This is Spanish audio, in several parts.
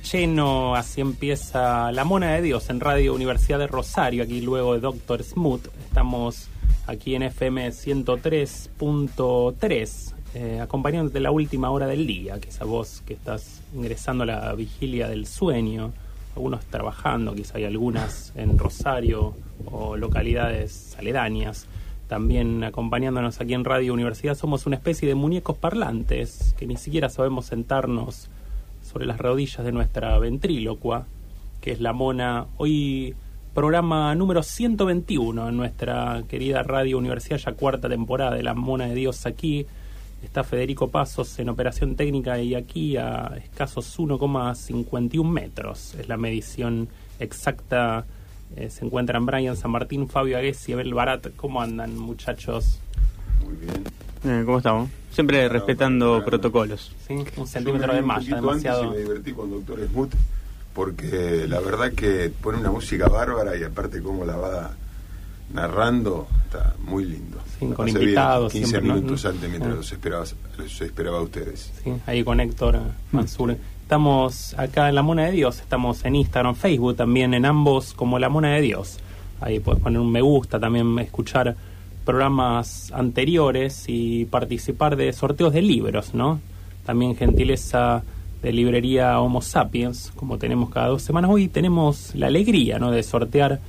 Lleno, así empieza La Mona de Dios en Radio Universidad de Rosario, aquí luego de Doctor Smooth. Estamos aquí en FM 103.3, eh, acompañándote la última hora del día, que esa voz que estás ingresando a la vigilia del sueño, algunos trabajando, quizá hay algunas en Rosario o localidades aledañas. También acompañándonos aquí en Radio Universidad somos una especie de muñecos parlantes que ni siquiera sabemos sentarnos sobre las rodillas de nuestra ventrílocua, que es la mona. Hoy programa número 121 en nuestra querida Radio Universidad, ya cuarta temporada de La Mona de Dios aquí. Está Federico Pasos en operación técnica y aquí a escasos 1,51 metros. Es la medición exacta. Eh, se encuentran Brian San Martín, Fabio Agues y Abel Barat. ¿Cómo andan, muchachos? Muy bien. Eh, ¿Cómo estamos? Siempre respetando protocolos. Sí, un centímetro de malla, demasiado. me divertí con Doctor Smooth porque la verdad que pone una música bárbara y aparte cómo la va narrando está muy lindo. Sí, con invitados. 15 minutos antes mientras los, esperaba, los esperaba a ustedes. Sí, ahí con Héctor Mansur. Estamos acá en La Mona de Dios, estamos en Instagram, Facebook también, en ambos como La Mona de Dios. Ahí puedes poner un me gusta, también escuchar programas anteriores y participar de sorteos de libros, ¿no? También gentileza de librería Homo Sapiens, como tenemos cada dos semanas. Hoy tenemos la alegría, ¿no?, de sortear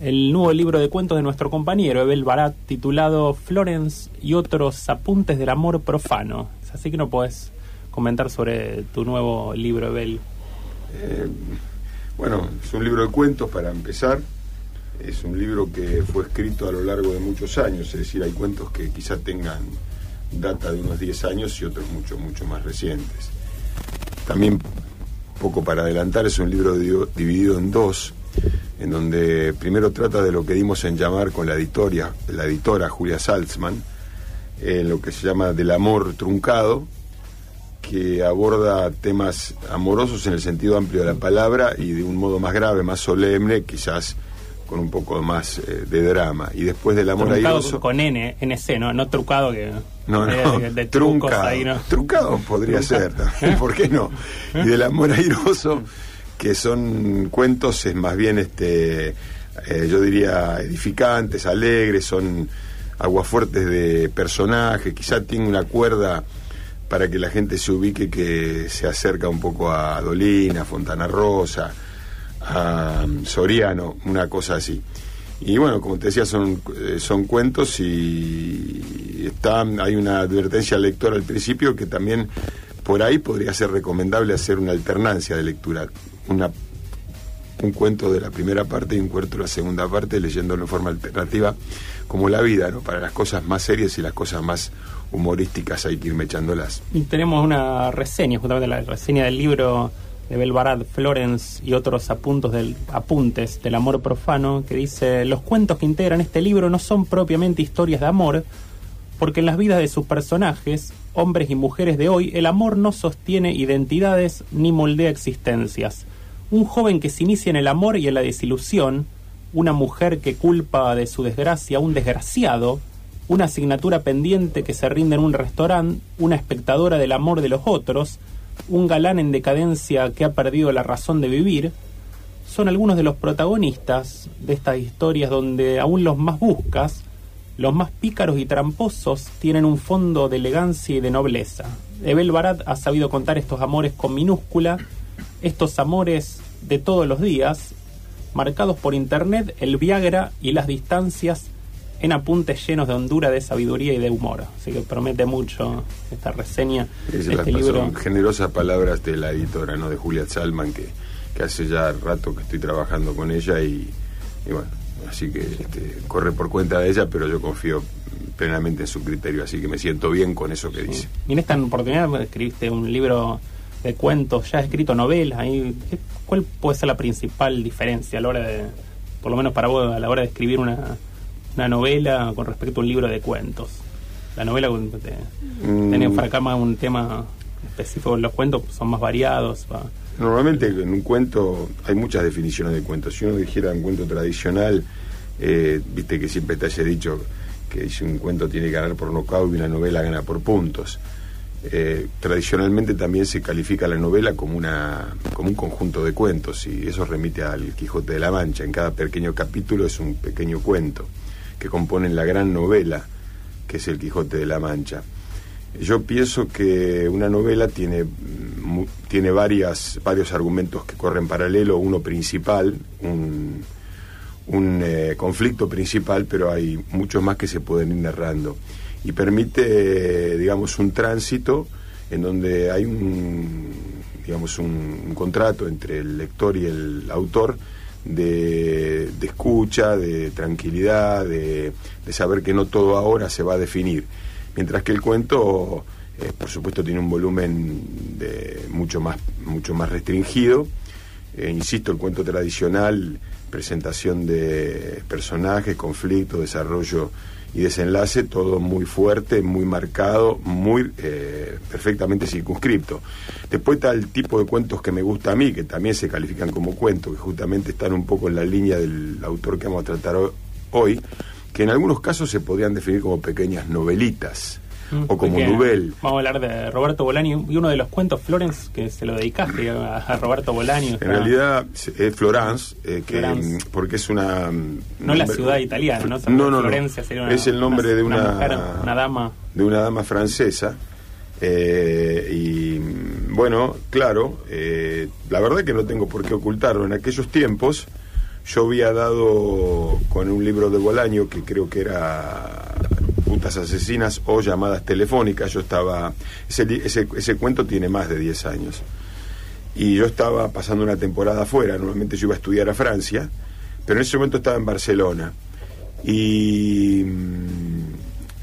el nuevo libro de cuentos de nuestro compañero Ebel Barat, titulado Florence y otros apuntes del amor profano. Así que no puedes comentar sobre tu nuevo libro, Ebel. Eh, bueno, es un libro de cuentos para empezar es un libro que fue escrito a lo largo de muchos años, es decir, hay cuentos que quizá tengan data de unos 10 años y otros mucho, mucho más recientes. También, poco para adelantar, es un libro dividido en dos, en donde primero trata de lo que dimos en llamar con la, editoria, la editora Julia Salzman, en lo que se llama del amor truncado, que aborda temas amorosos en el sentido amplio de la palabra y de un modo más grave, más solemne, quizás con un poco más eh, de drama. Y después del amor airoso. Con N, NC, ¿no? No trucado que. No, no, de, truncado. Truncado podría ser también, ¿por qué no? Y del amor airoso, que son cuentos, es más bien, este eh, yo diría, edificantes, alegres, son aguafuertes de personajes, quizá tiene una cuerda para que la gente se ubique que se acerca un poco a Dolina, Fontana Rosa a Soriano, una cosa así. Y bueno, como te decía, son, eh, son cuentos y está, hay una advertencia al lector al principio que también por ahí podría ser recomendable hacer una alternancia de lectura, una un cuento de la primera parte y un cuento de la segunda parte, leyéndolo en forma alternativa, como la vida, ¿no? Para las cosas más serias y las cosas más humorísticas hay que irme echándolas. Y tenemos una reseña, justamente la reseña del libro de Belvarad Florence y otros apuntos del, apuntes del amor profano, que dice, los cuentos que integran este libro no son propiamente historias de amor, porque en las vidas de sus personajes, hombres y mujeres de hoy, el amor no sostiene identidades ni moldea existencias. Un joven que se inicia en el amor y en la desilusión, una mujer que culpa de su desgracia a un desgraciado, una asignatura pendiente que se rinde en un restaurante, una espectadora del amor de los otros, un galán en decadencia que ha perdido la razón de vivir, son algunos de los protagonistas de estas historias donde aún los más buscas, los más pícaros y tramposos tienen un fondo de elegancia y de nobleza. Ebel Barat ha sabido contar estos amores con minúscula, estos amores de todos los días, marcados por internet, el Viagra y las distancias en apuntes llenos de hondura, de sabiduría y de humor. Así que promete mucho esta reseña. Es este libro. son generosas palabras de la editora, ¿no? De Julia Salman, que, que hace ya rato que estoy trabajando con ella y, y bueno, así que este, corre por cuenta de ella, pero yo confío plenamente en su criterio, así que me siento bien con eso que dice. Y en esta oportunidad escribiste un libro de cuentos, ya has escrito novelas. Ahí, ¿qué- ¿Cuál puede ser la principal diferencia a la hora de, por lo menos para vos, a la hora de escribir una, una novela con respecto a un libro de cuentos? La novela te, Mm. para más un tema específico, los cuentos son más variados. va. Normalmente en un cuento hay muchas definiciones de cuentos. Si uno dijera un cuento tradicional, eh, viste que siempre te haya dicho que si un cuento tiene que ganar por nocaut y una novela gana por puntos. Eh, tradicionalmente también se califica la novela como, una, como un conjunto de cuentos y eso remite al Quijote de la Mancha. En cada pequeño capítulo es un pequeño cuento que componen la gran novela que es el Quijote de la Mancha. Yo pienso que una novela tiene, tiene varias, varios argumentos que corren paralelo, uno principal, un, un eh, conflicto principal, pero hay muchos más que se pueden ir narrando. Y permite, digamos, un tránsito en donde hay un, digamos, un contrato entre el lector y el autor de, escucha, de tranquilidad, de, saber que no todo ahora se va a definir. Mientras que el cuento, eh, por supuesto, tiene un volumen de mucho más, mucho más restringido. Eh, insisto, el cuento tradicional, presentación de personajes, conflicto, desarrollo y desenlace, todo muy fuerte, muy marcado, muy eh, perfectamente circunscripto. Después está el tipo de cuentos que me gusta a mí, que también se califican como cuentos, que justamente están un poco en la línea del autor que vamos a tratar ho- hoy, que en algunos casos se podrían definir como pequeñas novelitas Mm, o como novel. Vamos a hablar de Roberto Bolaño y uno de los cuentos, Florence, que se lo dedicaste a, a Roberto Bolaño. En realidad es Florence, eh, que, Florence. porque es una... mm, No la ciudad italiana, ¿no? No, no, no. Florencia sería una- es el nombre una- de una, una mujer, una dama. de una dama francesa. eh, y mm, bueno, claro, eh, la verdad que no tengo por qué ocultarlo. En aquellos tiempos yo había dado con un libro de Bolaño que creo que era Putas Asesinas o Llamadas Telefónicas. Yo estaba. Ese, ese, ese cuento tiene más de 10 años. Y yo estaba pasando una temporada afuera. Normalmente yo iba a estudiar a Francia, pero en ese momento estaba en Barcelona. Y. mm,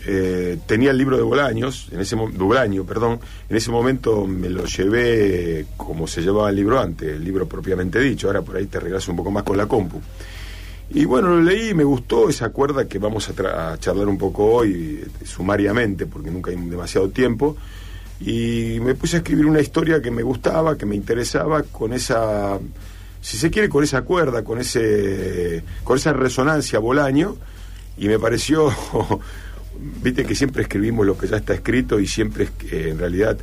eh, tenía el libro de Bolaños, en ese Bolaño, perdón, en ese momento me lo llevé como se llevaba el libro antes, el libro propiamente dicho, ahora por ahí te reglas un poco más con la compu. Y bueno, lo leí y me gustó esa cuerda que vamos a, a charlar un poco hoy, eh, sumariamente, porque nunca hay demasiado tiempo. Y me puse a escribir una historia que me gustaba, que me interesaba, con esa, si se quiere, con esa cuerda, con, ese, con esa resonancia Bolaño. Y me pareció, viste que siempre escribimos lo que ya está escrito y siempre en realidad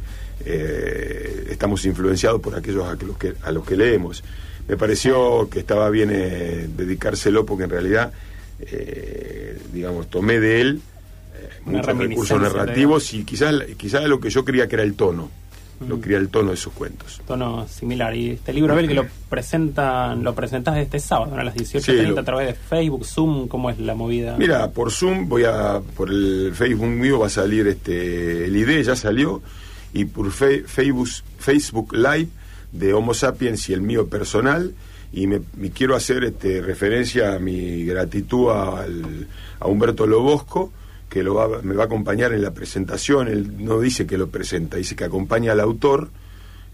eh, estamos influenciados por aquellos a los que, a los que leemos. Me pareció que estaba bien eh, dedicárselo porque en realidad, eh, digamos, tomé de él eh, muchos recursos narrativos y quizás, quizás lo que yo creía que era el tono, lo creía el tono de sus cuentos. tono similar. Y este libro, a ver, que lo presentan, lo presentás este sábado, ¿no? a las 18.30 Sí, lo- a través de Facebook, Zoom, ¿cómo es la movida? Mira, por Zoom voy a, por el Facebook mío va a salir este, el ID, ya salió, y por fe- Facebook, Facebook Live de Homo Sapiens y el mío personal. Y me, quiero hacer este, referencia a mi gratitud al- a Humberto Lobosco, que lo va- me va a acompañar en la presentación. Él no dice que lo presenta, dice que acompaña al autor.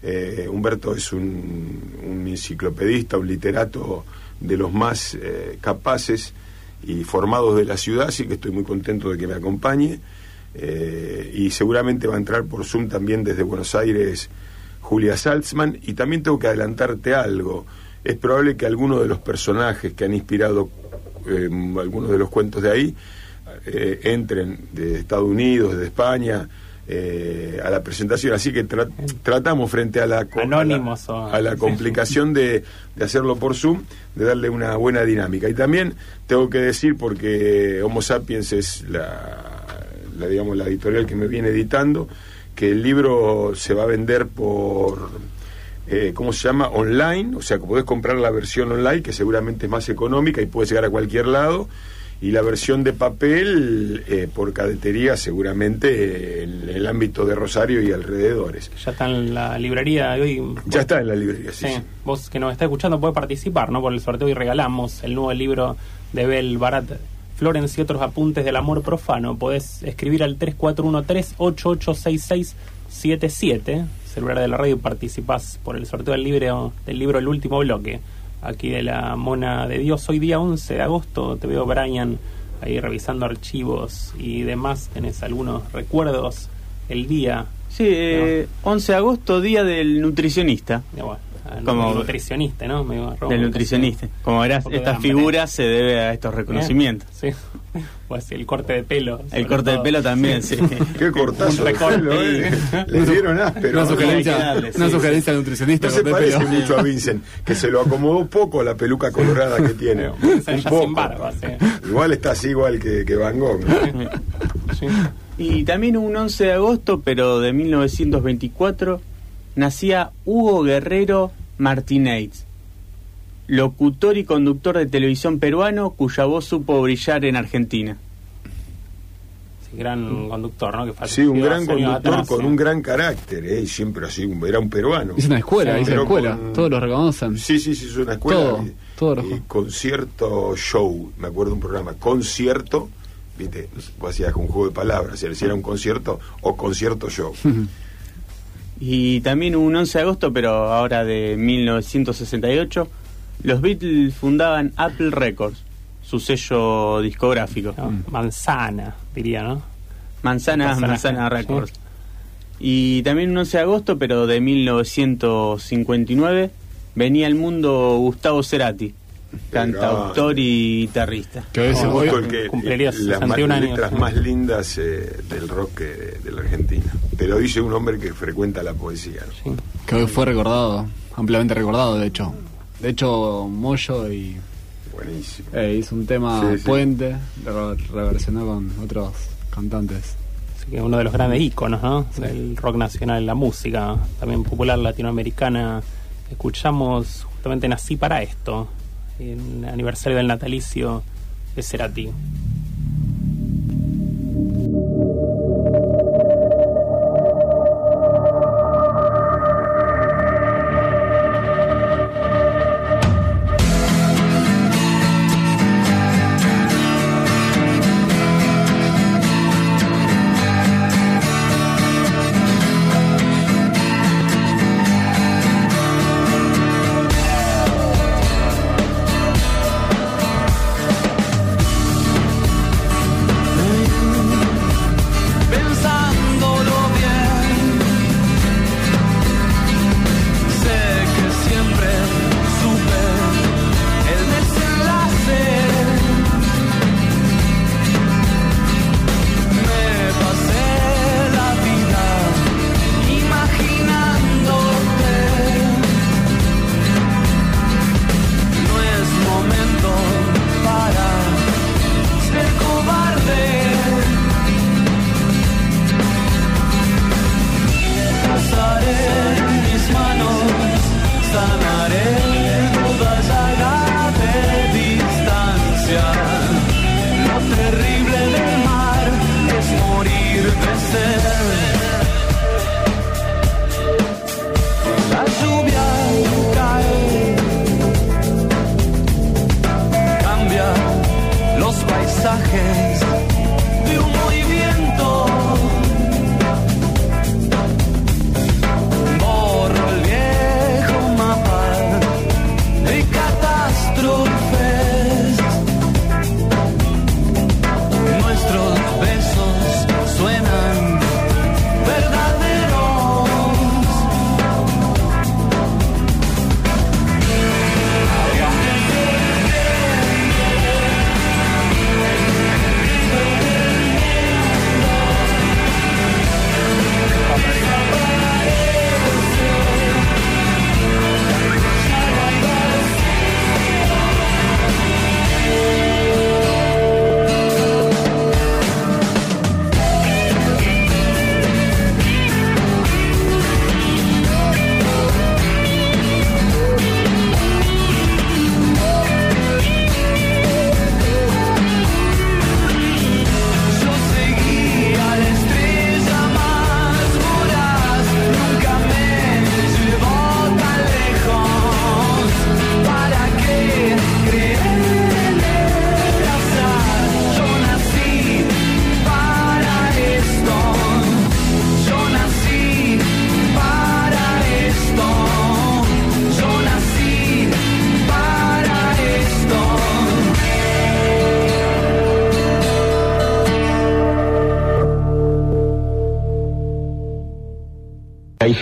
Eh, Humberto es un, un enciclopedista, un literato de los más eh, capaces y formados de la ciudad, así que estoy muy contento de que me acompañe. Eh, y seguramente va a entrar por Zoom también desde Buenos Aires Julia Salzman. Y también tengo que adelantarte algo. Es probable que algunos de los personajes que han inspirado eh, algunos de los cuentos de ahí eh, entren de Estados Unidos, de España, eh, a la presentación. Así que tra- tratamos frente a la, Anónimos a la, a la complicación de, de hacerlo por Zoom, de darle una buena dinámica. Y también tengo que decir, porque Homo Sapiens es la, la, digamos, la editorial que me viene editando, que el libro se va a vender por, eh, ¿cómo se llama? Online, o sea, que podés comprar la versión online, que seguramente es más económica y puede llegar a cualquier lado. Y la versión de papel eh, por cadetería seguramente en el ámbito de Rosario y alrededores. Ya está en la librería hoy. Ya está en la librería, sí. Sí, sí. vos que nos está escuchando puede participar, ¿no? Por el sorteo y regalamos el nuevo libro de Bel Barat Florence y otros apuntes del amor profano. Podés escribir al 3413-886677, celular de la radio, y participás por el sorteo del libro, del libro El último bloque. Aquí de la Mona de Dios. Hoy día 11 de agosto te veo, Brian, ahí revisando archivos y demás. Tenés algunos recuerdos. El día, Sí, eh, 11 de agosto, día del nutricionista. ya, bueno, al Como- nutricionista, ¿no? Me Del nutricionista. Como verás, poco de esta hambre. figura se debe a estos reconocimientos. Sí. O así, el corte de pelo. El corte de pelo también, sí. Qué cortazo de pelo, ¿eh? Le dieron áspero. Una sugerencia, darle, una sí, sugerencia al nutricionista. No se parece pelo. mucho a Vincent, que se lo acomodó poco la peluca colorada que tiene. Vincent Un ya poco. sin barba, sí. Igual está así igual que, que Van Gogh. ¿no? Sí. Y también un 11 de agosto, pero de 1924, nacía Hugo Guerrero Martínez, locutor y conductor de televisión peruano cuya voz supo brillar en Argentina. Sí, gran conductor, ¿no? Que Sí, un gran conductor atrás, con sí. un gran carácter, ¿eh? y siempre así, era un peruano. Es una escuela, Sí, es una escuela. con- Todos lo reconocen. Sí, sí, sí, es una escuela. Todo, y- todo concierto show, me acuerdo un programa, concierto, viste, vos hacías un juego de palabras, si era un concierto o concierto show. Y también un 11 de agosto, pero ahora de 1968, los Beatles fundaban Apple Records, su sello discográfico. ¿no? Manzana, diría, ¿no? Manzana, Manzana, Manzana sí. Records. Y también un 11 de agosto, pero de 1959, venía al mundo Gustavo Cerati, cantautor y guitarrista. Que hoy Oh, hoy- el que- cumpliría las más- 61 años. letras más lindas eh, del rock eh, de la Argentina. Te lo dice un hombre que frecuenta la poesía. ¿no? Sí. que hoy fue recordado, ampliamente recordado, de hecho. De hecho, Moyo y, Buenísimo. eh, hizo un tema Sí, sí. puente, lo reversionó con otros cantantes. Así que uno de los grandes íconos, ¿no? Del rock nacional, la música, también popular latinoamericana. Escuchamos justamente Nací para esto, el aniversario del natalicio de Cerati.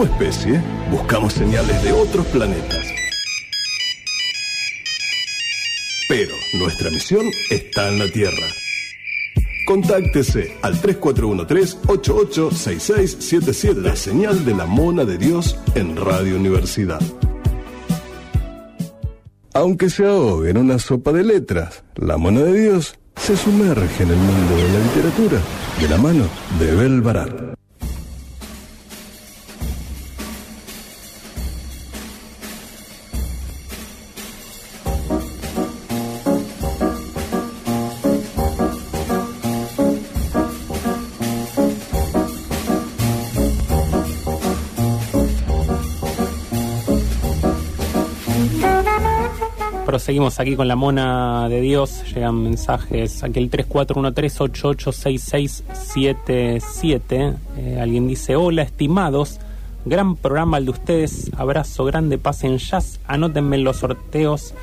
Como especie, buscamos señales de otros planetas. Pero nuestra misión está en la Tierra. Contáctese al 3413-886677, la señal de la Mona de Dios en Radio Universidad. Aunque se ahogue en una sopa de letras, la Mona de Dios se sumerge en el mundo de la literatura de la mano de Bel Barat. Proseguimos aquí con la mona de Dios. Llegan mensajes. Aquí el 3413-886677. Eh, alguien dice: Hola, estimados. Gran programa el de ustedes. Abrazo grande. Pasen jazz. Anótenme en los sorteos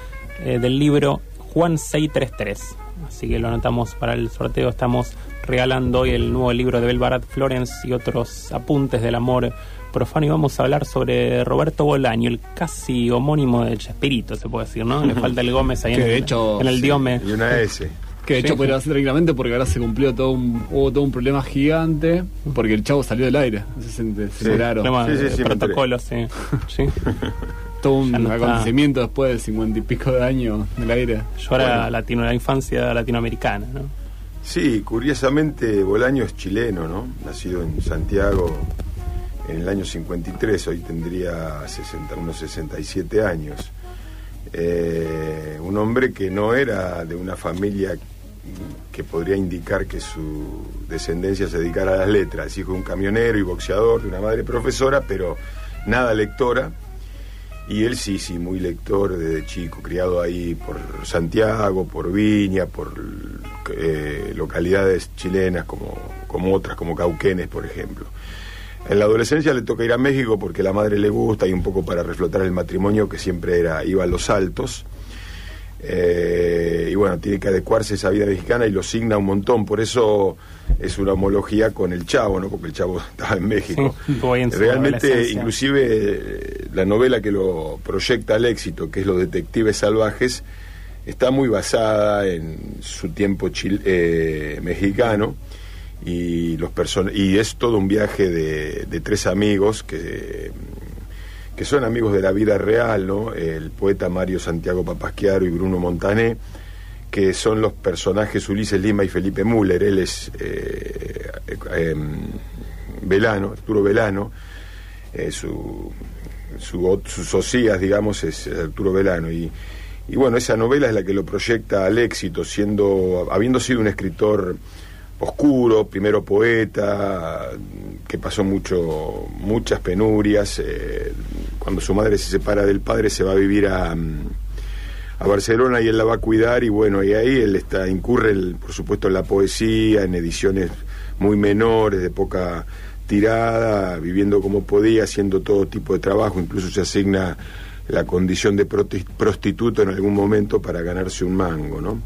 eh, del libro Juan 633. Así que lo anotamos para el sorteo. Estamos regalando hoy el nuevo libro de Belbarat Florence y otros apuntes del amor profano. Y vamos a hablar sobre Roberto Bolaño, el casi homónimo de Chespirito, se puede decir, ¿no? Le falta el Gómez ahí Que en, de el- hecho, en el sí. diome. Y una S. Que de hecho Sí. podría ser tranquilamente porque ahora se cumplió todo un, hubo todo un problema gigante porque el chavo salió del aire. Se, se Sí. Sí, sí, de sí, me protocolo, sí. sí. Todo un está. acontecimiento después de cincuenta y pico de años del aire. Yo era Bueno. latino, la infancia latinoamericana, ¿no? Sí, curiosamente Bolaño es chileno, ¿no? Nacido en Santiago en el año 53, hoy tendría 60, unos 67 años. Eh, un hombre que no era de una familia que podría indicar que su descendencia se dedicara a las letras, hijo de un camionero y boxeador, de una madre profesora, pero nada lectora. Y él sí, sí, muy lector desde chico, criado ahí por Santiago, por Viña, por eh, localidades chilenas como, como otras, como Cauquenes, por ejemplo. En la adolescencia le toca ir a México porque la madre le gusta y un poco para reflotar el matrimonio que siempre era iba a los altos. Eh, y bueno, tiene que adecuarse a esa vida mexicana y lo signa un montón. Por eso es una homología con el Chavo, ¿no? Porque el Chavo estaba en México. Sí, en Realmente, inclusive eh, la novela que lo proyecta al éxito, que es Los Detectives Salvajes, está muy basada en su tiempo chil- eh, mexicano y los person y es todo un viaje de, de tres amigos que que son amigos de la vida real, ¿no? El poeta Mario Santiago Papasquiaro y Bruno Montané, que son los personajes Ulises Lima y Felipe Müller. Él es eh, em, Velano, Arturo Velano, eh, su, su, su socias, digamos, es Arturo Velano. Y, y bueno, esa novela es la que lo proyecta al éxito, siendo, habiendo sido un escritor oscuro, primero poeta, que pasó mucho, muchas penurias. eh, cuando su madre se separa del padre, se va a vivir a, mm, a Barcelona y él la va a cuidar. Y bueno, y ahí él está, incurre, por supuesto, en la poesía, en ediciones muy menores, de poca tirada, viviendo como podía, haciendo todo tipo de trabajo, incluso se asigna la condición de prostituto en algún momento para ganarse un mango, ¿no?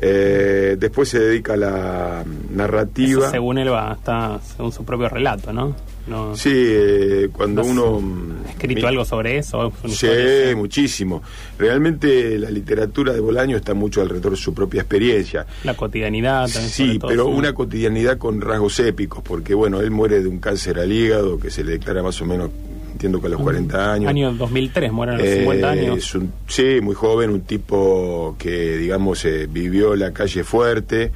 Eh, después se dedica a la narrativa. Eso según él va, está según su propio relato, ¿no? no Sí, eh, cuando ¿No has uno... mm, escrito algo sobre eso. ¿Es una Sí, historia? muchísimo. Realmente la literatura de Bolaño está mucho alrededor de su propia experiencia. La cotidianidad también. Sí, todo, pero sí. una cotidianidad con rasgos épicos, porque bueno, él muere de un cáncer al hígado que se le declara más o menos, entiendo que a los 40 años. Año 2003, mueren a los Eh, 50 años. es un- sí, muy joven, un tipo que, digamos, eh, vivió la calle fuerte,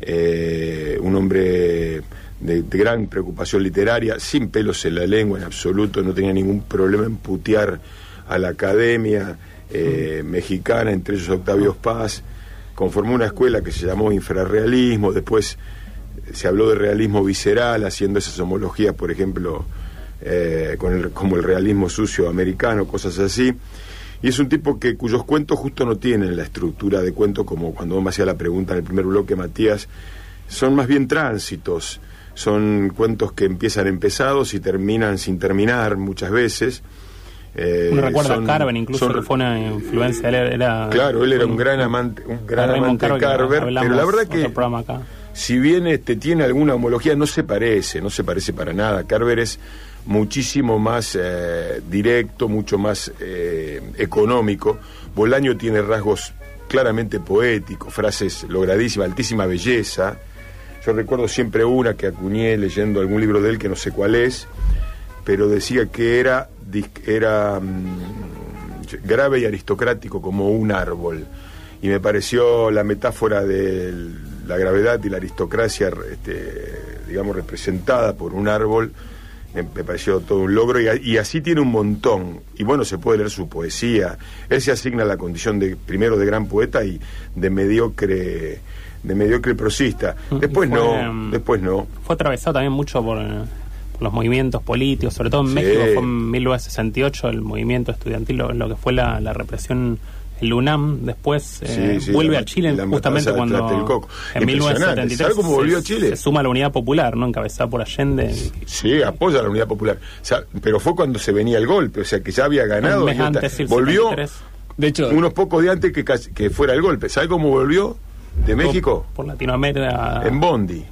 eh, un hombre de, de gran preocupación literaria, sin pelos en la lengua en absoluto, no tenía ningún problema en putear a la academia eh, mexicana, entre ellos Octavio Paz. Conformó una escuela que se llamó infrarrealismo, después se habló de realismo visceral, haciendo esas homologías, por ejemplo, eh, con el- como el realismo sucio americano, cosas así. Y es un tipo que cuyos cuentos justo no tienen la estructura de cuento, como cuando me hacía la pregunta en el primer bloque, Matías, son más bien tránsitos, son cuentos que empiezan empezados y terminan sin terminar muchas veces. Eh, Uno recuerda son- a Carver, incluso son- que fue una influencia. Él era, Claro, él era un gran amante, un gran amante de Carver, pero la verdad que si bien este tiene alguna homología, no se parece, no se parece para nada. Carver es muchísimo más eh, directo, mucho más eh, económico. Bolaño tiene rasgos claramente poéticos, frases logradísimas, altísima belleza. Yo recuerdo siempre una que acuñé leyendo algún libro de él que no sé cuál es, pero decía que era, era mm, grave y aristocrático como un árbol. Y me pareció la metáfora de la gravedad y la aristocracia, este, digamos, representada por un árbol, me, me pareció todo un logro. Y, a- y así tiene un montón. Y bueno, se puede leer su poesía. Él se asigna la condición de, primero, de gran poeta y de mediocre de mediocre prosista. Después fue, no, mm, después no. Fue atravesado también mucho por, eh, por los movimientos políticos, sobre todo en Sí. México fue en 1968 el movimiento estudiantil, lo, lo que fue la, la represión el UNAM, después eh, Sí, sí, vuelve la- a Chile la justamente de cuando en Impresionante. 1973 ¿Sabe cómo se- volvió a Chile? se suma la Unidad Popular, ¿no? encabezada por Allende. Sí, apoya a la unidad popular. O sea, pero fue cuando se venía el golpe, o sea que ya había ganado. Un mes antes, el volvió 73. De hecho, unos pocos días antes que fuera el golpe. ¿Sabe cómo volvió de México? Por Latinoamérica. En Bondi.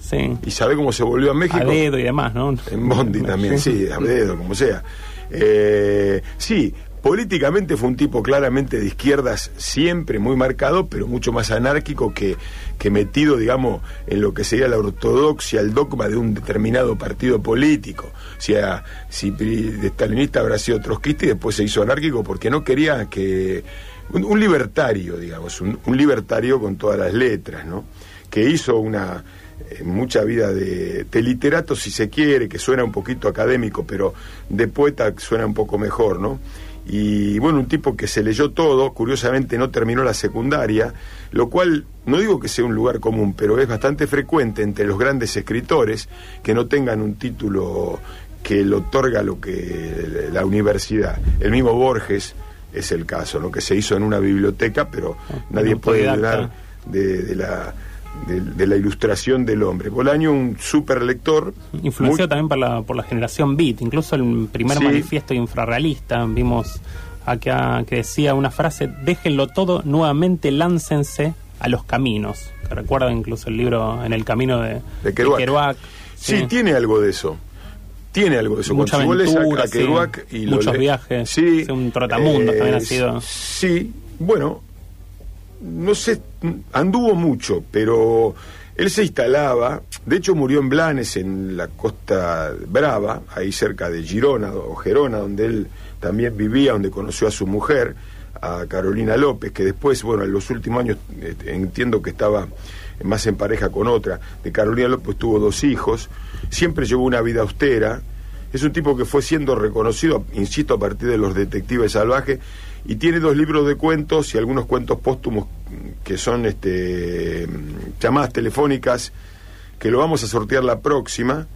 Sí. ¿Y sabe cómo se volvió a México? A dedo y demás, ¿no? En Bondi también, sí, a dedo, como sea. Eh, sí, políticamente fue un tipo claramente de izquierdas, siempre muy marcado, pero mucho más anárquico que, que metido, digamos, en lo que sería la ortodoxia, el dogma de un determinado partido político. O sea, si de stalinista habrá sido trotskista y después se hizo anárquico porque no quería que... Un, libertario, digamos, un, un libertario con todas las letras, ¿no? Que hizo una eh, mucha vida de, de literato, si se quiere, que suena un poquito académico, pero de poeta suena un poco mejor, ¿no? Y bueno, un tipo que se leyó todo, curiosamente no terminó la secundaria, lo cual no digo que sea un lugar común, pero es bastante frecuente entre los grandes escritores que no tengan un título que le otorga lo que la universidad. El mismo Borges es el caso, ¿no? Que se hizo en una biblioteca, pero nadie puede dudar de, de la de, de la ilustración del hombre. Bolaño, un super lector. Influenciado muy- también por la, por la generación Beat, incluso el primer Sí. manifiesto infrarrealista, vimos acá que decía una frase, déjenlo todo, nuevamente láncense a los caminos, que recuerda incluso el libro En el camino de, De Kerouac. sí. Sí, tiene algo de eso. Tiene algo de eso. Mucha Cuando a- a sí. Y Muchos viajes. Sí. Un trotamundos también ha sido. Sí, bueno, no sé, anduvo mucho, pero él se instalaba, de hecho murió en Blanes, en la costa brava, ahí cerca de Girona o Gerona, donde él también vivía, donde conoció a su mujer, a Carolina López, que después, bueno, en los últimos años este, entiendo que estaba más en pareja con otra. De Carolina López tuvo dos hijos, siempre llevó una vida austera. Es un tipo que fue siendo reconocido, insisto, a partir de los detectives salvajes, y tiene dos libros de cuentos y algunos cuentos póstumos que son este, llamadas telefónicas, que lo vamos a sortear la próxima.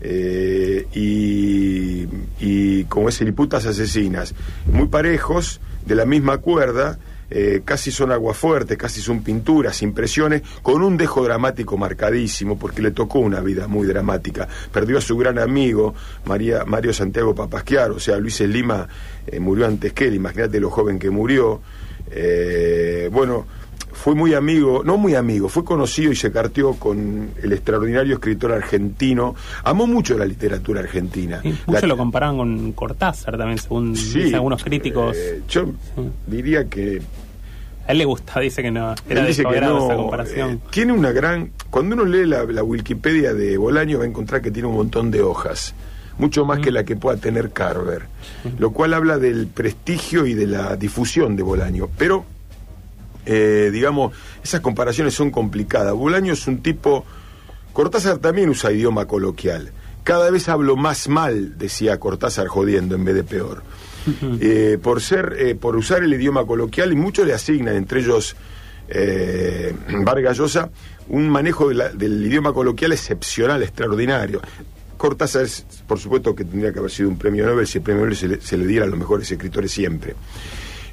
eh, y, y como es Liliputas Asesinas, muy parejos, de la misma cuerda, eh, casi son aguafuertes, casi son pinturas, impresiones, con un dejo dramático marcadísimo, porque le tocó una vida muy dramática. Perdió a su gran amigo, María, Mario Santiago Papasquiaro, o sea, Luis Lima eh, murió antes que él, imagínate lo joven que murió. Eh, bueno, fue muy amigo, no muy amigo, fue conocido y se carteó con el extraordinario escritor argentino. Amó mucho la literatura argentina. Sí, muchos lo comparaban con Cortázar también, según Sí, dicen algunos críticos. eh, yo diría que A él le gusta, dice que no. Era Él dice que no, esa comparación. eh, tiene una gran. Cuando uno lee la, la Wikipedia de Bolaño, va a encontrar que tiene un montón de hojas, mucho más que la que pueda tener Carver, lo cual habla del prestigio y de la difusión de Bolaño. Pero, eh, digamos, esas comparaciones son complicadas. Bolaño es un tipo. Cortázar también usa idioma coloquial. Cada vez hablo más mal, decía Cortázar jodiendo en vez de peor. Eh, por ser, eh, por usar el idioma coloquial y muchos le asignan, entre ellos eh, Vargas Llosa, un manejo de la- del idioma coloquial excepcional, extraordinario. Cortázar, es, por supuesto, que tendría que haber sido un premio Nobel si el premio Nobel se le, se le diera a los mejores escritores siempre.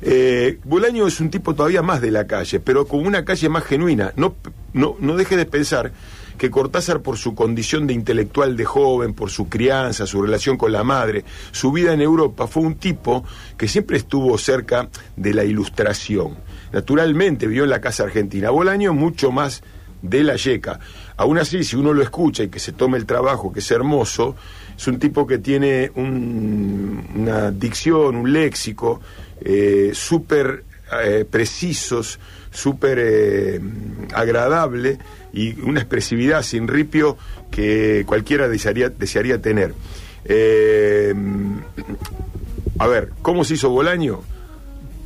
Eh, Bolaño es un tipo todavía más de la calle, pero con una calle más genuina. No, no, no deje de pensar que Cortázar, por su condición de intelectual de joven, por su crianza, su relación con la madre, su vida en Europa, fue un tipo que siempre estuvo cerca de la ilustración. Naturalmente vivió en la casa argentina. Bolaño mucho más de la yeca. Aún así, si uno lo escucha y que se tome el trabajo, que es hermoso, es un tipo que tiene un- una dicción, un léxico eh, súper eh, precisos, súper eh, agradable y una expresividad sin ripio que cualquiera desearía, desearía tener. A ver, ¿cómo se hizo Bolaño?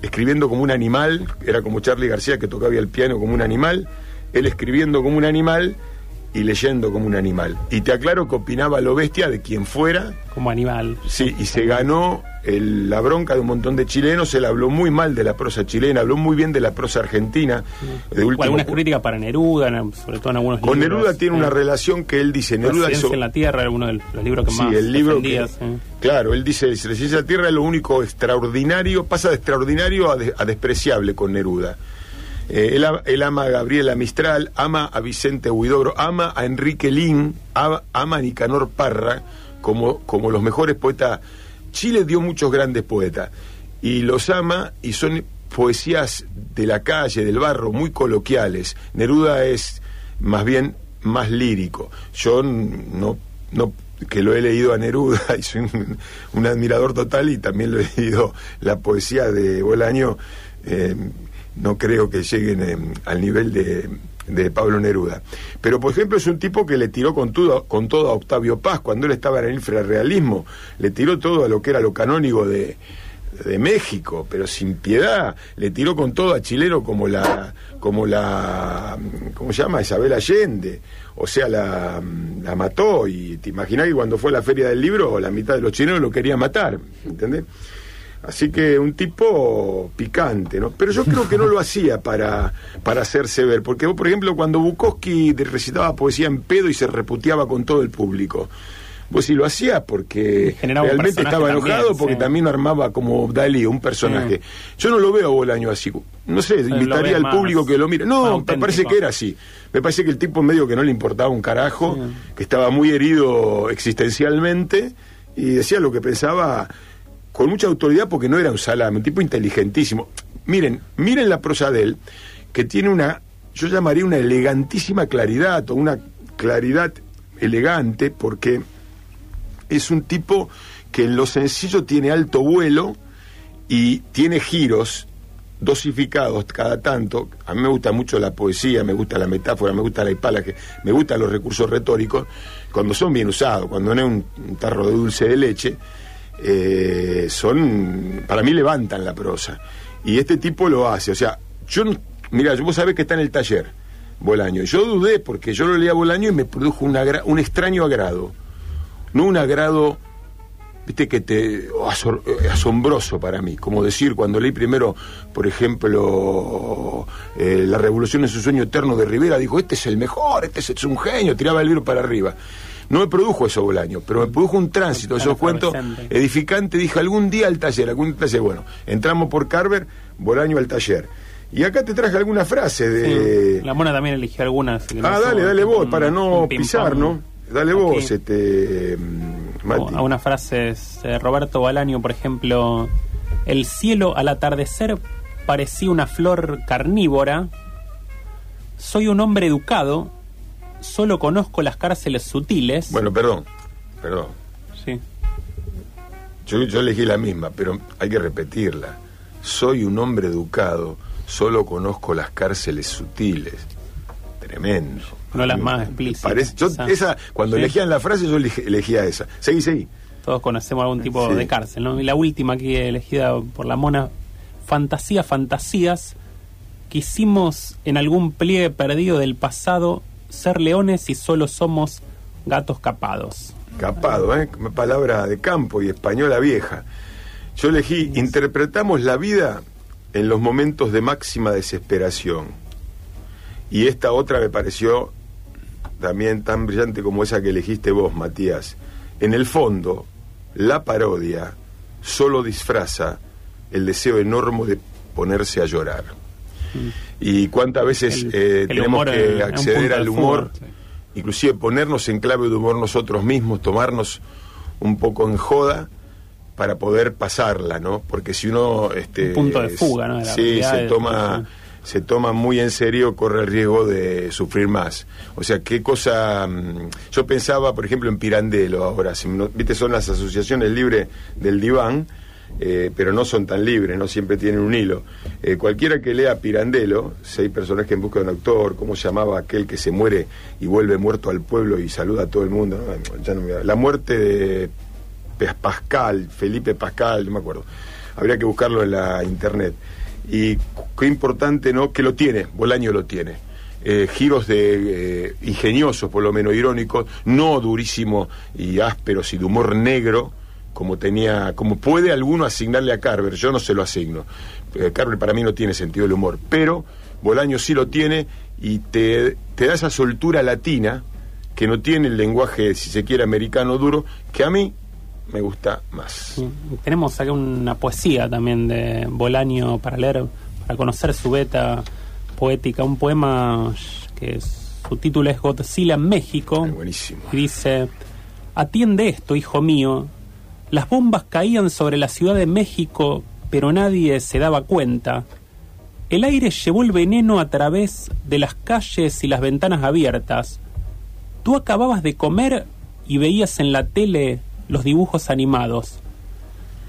escribiendo como un animal, era como Charlie García que tocaba el piano como un animal, él escribiendo como un animal y leyendo como un animal. Y te aclaro que opinaba lo bestia de quien fuera. Como animal. Sí, y se ganó el- la bronca de un montón de chilenos, él habló muy mal de la prosa chilena, habló muy bien de la prosa argentina. De O último, algunas críticas para Neruda, sobre todo en algunos con libros. Neruda tiene eh, una relación que él dice, Neruda hizo- en la Tierra era uno de los libros que Sí, más el libro que- sí. Claro, él dice, si Resistencia a la Tierra es lo único extraordinario, pasa de extraordinario a, de- a despreciable con Neruda. Eh, él, ama a Gabriela Mistral, ama a Vicente Huidobro, ama a Enrique Lin, ama, a Nicanor Parra, como, como los mejores poetas. Chile dio muchos grandes poetas, y los ama, y son poesías de la calle, del barro, muy coloquiales. Neruda es más bien más lírico. Yo no, no que lo he leído a Neruda y soy un, un admirador total y también lo he leído la poesía de Bolaño, eh, no creo que lleguen eh, al nivel de, de Pablo Neruda. Pero, por ejemplo, es un tipo que le tiró con todo, con todo a Octavio Paz cuando él estaba en el infrarrealismo, le tiró todo a lo que era lo canónigo de, de México, pero sin piedad, le tiró con todo a chileno como la, como la, ¿cómo se llama? Isabel Allende, o sea, la, la mató y te imaginás que cuando fue a la feria del libro la mitad de los chilenos lo querían matar, ¿entendés? Así que un tipo picante, ¿no? Pero yo creo que no lo hacía para, para hacerse ver, porque vos, por ejemplo, cuando Bukowski recitaba poesía en pedo y se reputeaba con todo el público, vos sí lo hacía porque realmente estaba enojado también, porque sí. también armaba como Dalí, un personaje. Yo no lo veo a Bolaño así. No sé, invitaría al público que lo mire. No, me parece que era así. Me parece que el tipo medio que no le importaba un carajo, que estaba muy herido existencialmente y decía lo que pensaba con mucha autoridad porque no era un salame, un tipo inteligentísimo. Miren, miren la prosa de él, que tiene una, yo llamaría una elegantísima claridad o una claridad elegante porque es un tipo que en lo sencillo tiene alto vuelo y tiene giros dosificados cada tanto. A mí me gusta mucho la poesía, me gusta la metáfora, me gusta la hipalaje, me gustan los recursos retóricos, cuando son bien usados, cuando no es un, un tarro de dulce de leche, eh, son, para mí levantan la prosa. Y este tipo lo hace. O sea, yo, mira, vos sabés que está en el taller, Bolaño. Yo dudé porque yo lo leía a Bolaño y me produjo un, extraño agrado. No un agrado, viste, que te. eh, asombroso para mí. Como decir, cuando leí primero, por ejemplo, eh, La Revolución es un sueño eterno de Rivera, dijo: Este es el mejor, este es, es un genio, tiraba el libro para arriba. No me produjo eso Bolaño, pero me produjo un tránsito, esos cuentos efervescente. edificante. Dije algún día al taller, algún taller. Bueno, entramos por Carver, Bolaño al taller. Y acá te traje alguna frase de. Sí, La mona también eligió algunas. que Ah, dale, dale vos, un- para no pisar, ¿no? Dale vos, este. mm, Mati. A unas frases de Roberto Balaño, por ejemplo, el cielo al atardecer parecía una flor carnívora. Soy un hombre educado, solo conozco las cárceles sutiles. Bueno, perdón, perdón. Sí. Yo, yo elegí la misma, pero hay que repetirla. Soy un hombre educado, solo conozco las cárceles sutiles. Tremendo. No las más explícitas. yo, Esa. cuando Sí. elegían la frase, yo eleg- elegía esa. Seguí, seguí. Todos conocemos algún tipo Sí. de cárcel, ¿no? Y la última aquí elegida por la mona, fantasía, fantasías, quisimos en algún pliegue perdido del pasado ser leones y solo somos gatos capados. Capado, ¿eh? Palabra de campo y española vieja. Yo elegí, interpretamos la vida en los momentos de máxima desesperación. Y esta otra me pareció también tan brillante como esa que elegiste vos, Matías. En el fondo, la parodia solo disfraza el deseo enorme de ponerse a llorar. Y cuántas veces El- eh, el tenemos humor que un acceder al humor, inclusive ponernos en clave de humor nosotros mismos, tomarnos un poco en joda para poder pasarla, ¿no? Porque si uno este Un punto de fuga, ¿no? de la sí, se toma se toma muy en serio, corre el riesgo de sufrir más. O sea, qué cosa... mm, Yo pensaba, por ejemplo, en Pirandello ahora. Si no- Viste, son las asociaciones libres del diván, eh, pero no son tan libres, no siempre tienen un hilo. Eh, cualquiera que lea Pirandello, seis personajes en busca de un autor, cómo llamaba aquel que se muere y vuelve muerto al pueblo y saluda a todo el mundo. ¿no? Ya no me- La muerte de Pascal, Felipe Pascal, no me acuerdo. Habría que buscarlo en la internet. Y qué importante, ¿no? Que lo tiene, Bolaño lo tiene. Eh, giros de eh, ingeniosos, por lo menos irónicos, no durísimos y ásperos y de humor negro, como tenía, como puede alguno asignarle a Carver. Yo no se lo asigno. Eh, Carver para mí no tiene sentido del humor, pero Bolaño sí lo tiene y te, te da esa soltura latina que no tiene el lenguaje, si se quiere, americano duro, que a mí me gusta más. Sí. Tenemos acá una poesía también de Bolaño para leer, para conocer su beta poética, un poema que es- su título es Godzilla en México. buenísimo. Y dice, atiende esto, hijo mío. Las bombas caían sobre la Ciudad de México, pero nadie se daba cuenta. El aire llevó el veneno a través de las calles y las ventanas abiertas. Tú acababas de comer y veías en la tele los dibujos animados.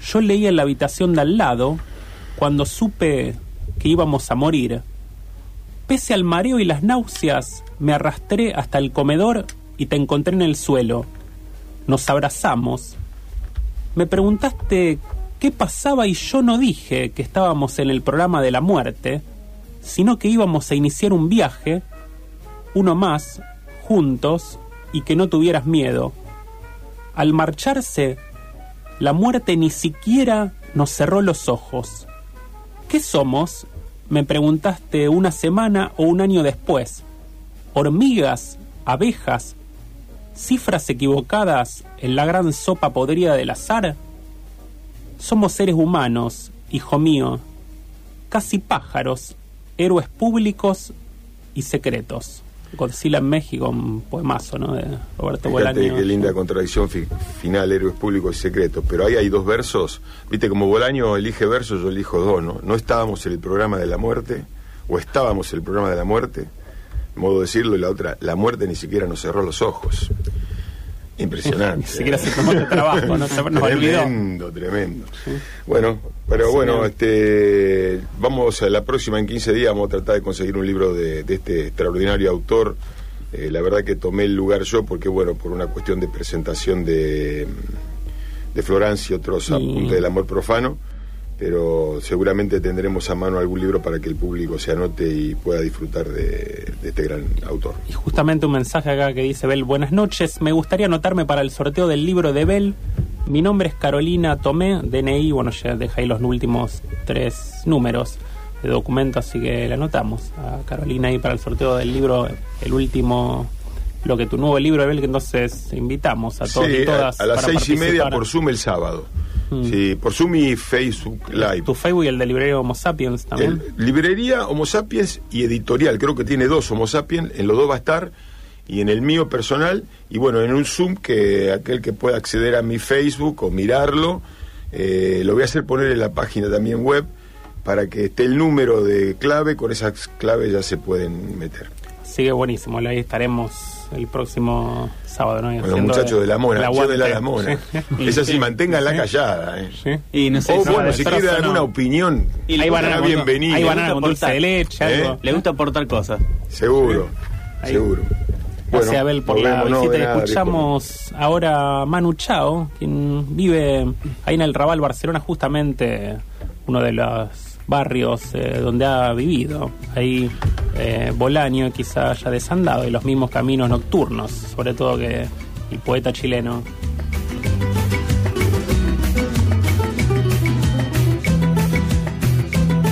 Yo leía en la habitación de al lado cuando supe que íbamos a morir. Pese al mareo y las náuseas, me arrastré hasta el comedor y te encontré en el suelo. Nos abrazamos. Me preguntaste qué pasaba y yo no dije que estábamos en el programa de la muerte, sino que íbamos a iniciar un viaje, uno más, juntos, y que no tuvieras miedo. Al marcharse, la muerte ni siquiera nos cerró los ojos. ¿Qué somos? Me preguntaste una semana o un año después. ¿Hormigas? ¿Abejas? ¿Cifras equivocadas en la gran sopa podrida del azar? Somos seres humanos, hijo mío, casi pájaros, héroes públicos y secretos. Godzilla en México, un poemazo, ¿no? De Roberto Bolaño. qué linda contradicción fi- final, héroes públicos y secretos. Pero ahí hay dos versos. Viste, como Bolaño elige versos, yo elijo dos, ¿no? No estábamos en el programa de la muerte, o estábamos en el programa de la muerte, modo de decirlo, y la otra, la muerte ni siquiera nos cerró los ojos. Impresionante. Ni siquiera se tomó el trabajo, no se- nos olvidó. Tremendo, tremendo. Bueno, pero bueno, Señor. este, vamos a la próxima, en 15 días, vamos a tratar de conseguir un libro de, de este extraordinario autor. Eh, la verdad que tomé el lugar yo porque, bueno, por una cuestión de presentación de, de Florence y otros Y- apuntes del amor profano. Pero seguramente tendremos a mano algún libro para que el público se anote y pueda disfrutar de, de este gran autor. Y justamente un mensaje acá que dice Bel, buenas noches, me gustaría anotarme para el sorteo del libro de Bel. Mi nombre es Carolina Tomé, DNI, bueno, ya deja ahí los últimos tres números de documento, así que le anotamos a Carolina ahí para el sorteo del libro, el último, lo que tu nuevo libro de Bel, que entonces invitamos a todos Sí, y todas. a, a las seis y media por Zoom el sábado. Mm. Sí, por Zoom y Facebook Live. Tu Facebook y el de librería Homo Sapiens también. El- librería Homo Sapiens y editorial, creo que tiene dos Homo Sapiens, en los dos va a estar, y en el mío personal, y bueno, en un Zoom que aquel que pueda acceder a mi Facebook o mirarlo, eh, lo voy a hacer poner en la página también web, para que esté el número de clave, con esas claves ya se pueden meter. Sigue buenísimo, ahí estaremos el próximo sábado, ¿no? Los Haciendo muchachos de la Mona, yo de la, la Mona. Sí. Esa sí, Sí. manténganla callada. Eh. Sí. Y no sé o bueno, si quiere dar eso no. alguna opinión, Y ahí van a bienvenida. ahí van a dulce de aportar. leche, algo. ¿Eh? Le gusta aportar cosas. Seguro, seguro. Gracias, Abel, por la no, visita. y nada, escuchamos ahora a Manu Chao, quien vive ahí en el Raval, Barcelona, justamente uno de los barrios eh, donde ha vivido. Ahí eh, Bolaño quizá haya desandado y los mismos caminos nocturnos, sobre todo que el poeta chileno.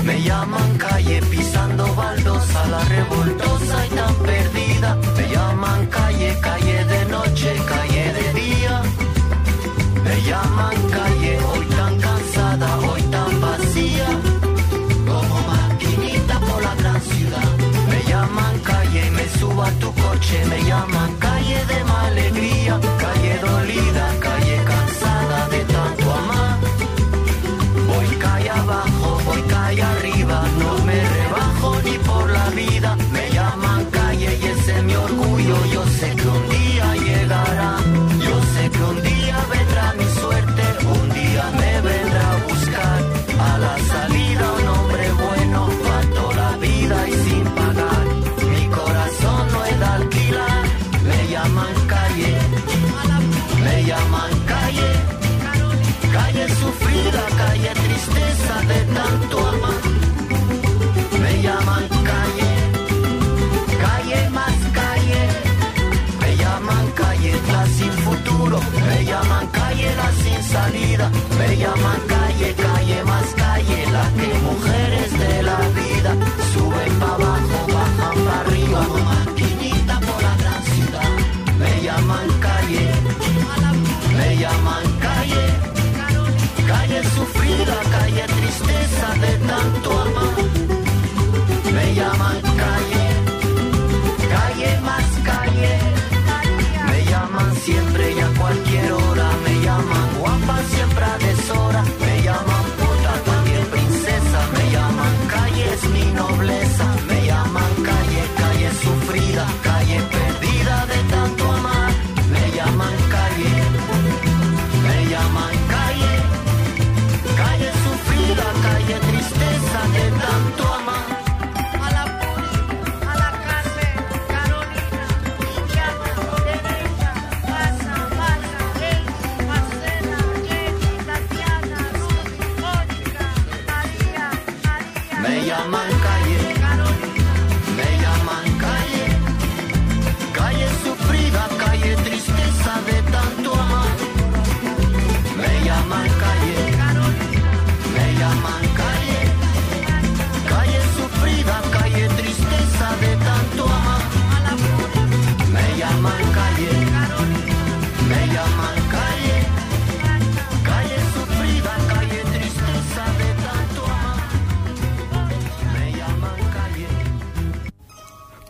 Me llaman calle pisando baldosa, la revoltosa